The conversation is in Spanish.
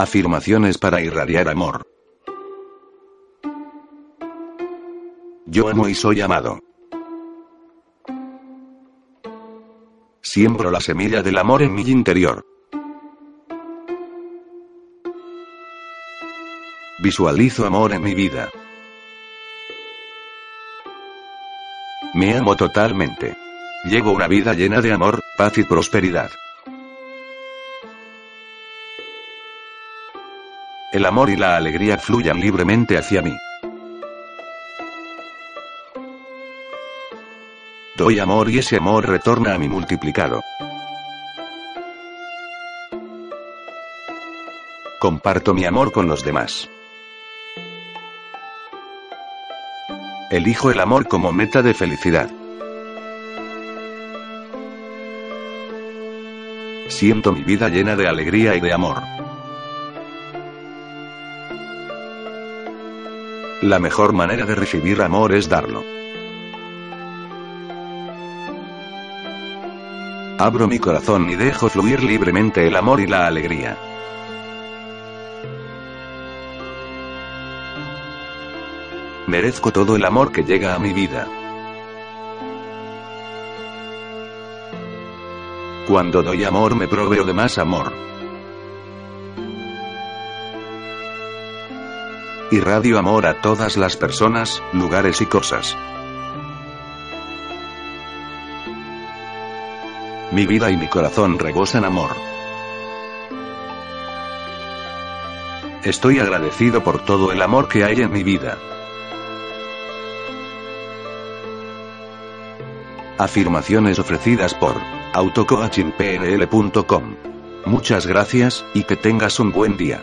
Afirmaciones para irradiar amor. Yo amo y soy amado. Siembro la semilla del amor en mi interior. Visualizo amor en mi vida. Me amo totalmente. Llevo una vida llena de amor, paz y prosperidad. El amor y la alegría fluyan libremente hacia mí. Doy amor y ese amor retorna a mí multiplicado. Comparto mi amor con los demás. Elijo el amor como meta de felicidad. Siento mi vida llena de alegría y de amor. La mejor manera de recibir amor es darlo. Abro mi corazón y dejo fluir libremente el amor y la alegría. Merezco todo el amor que llega a mi vida. Cuando doy amor me proveo de más amor. Irradio amor a todas las personas, lugares y cosas. Mi vida y mi corazón rebosan amor. Estoy agradecido por todo el amor que hay en mi vida. Afirmaciones ofrecidas por autocoachingpnl.com. Muchas gracias, y que tengas un buen día.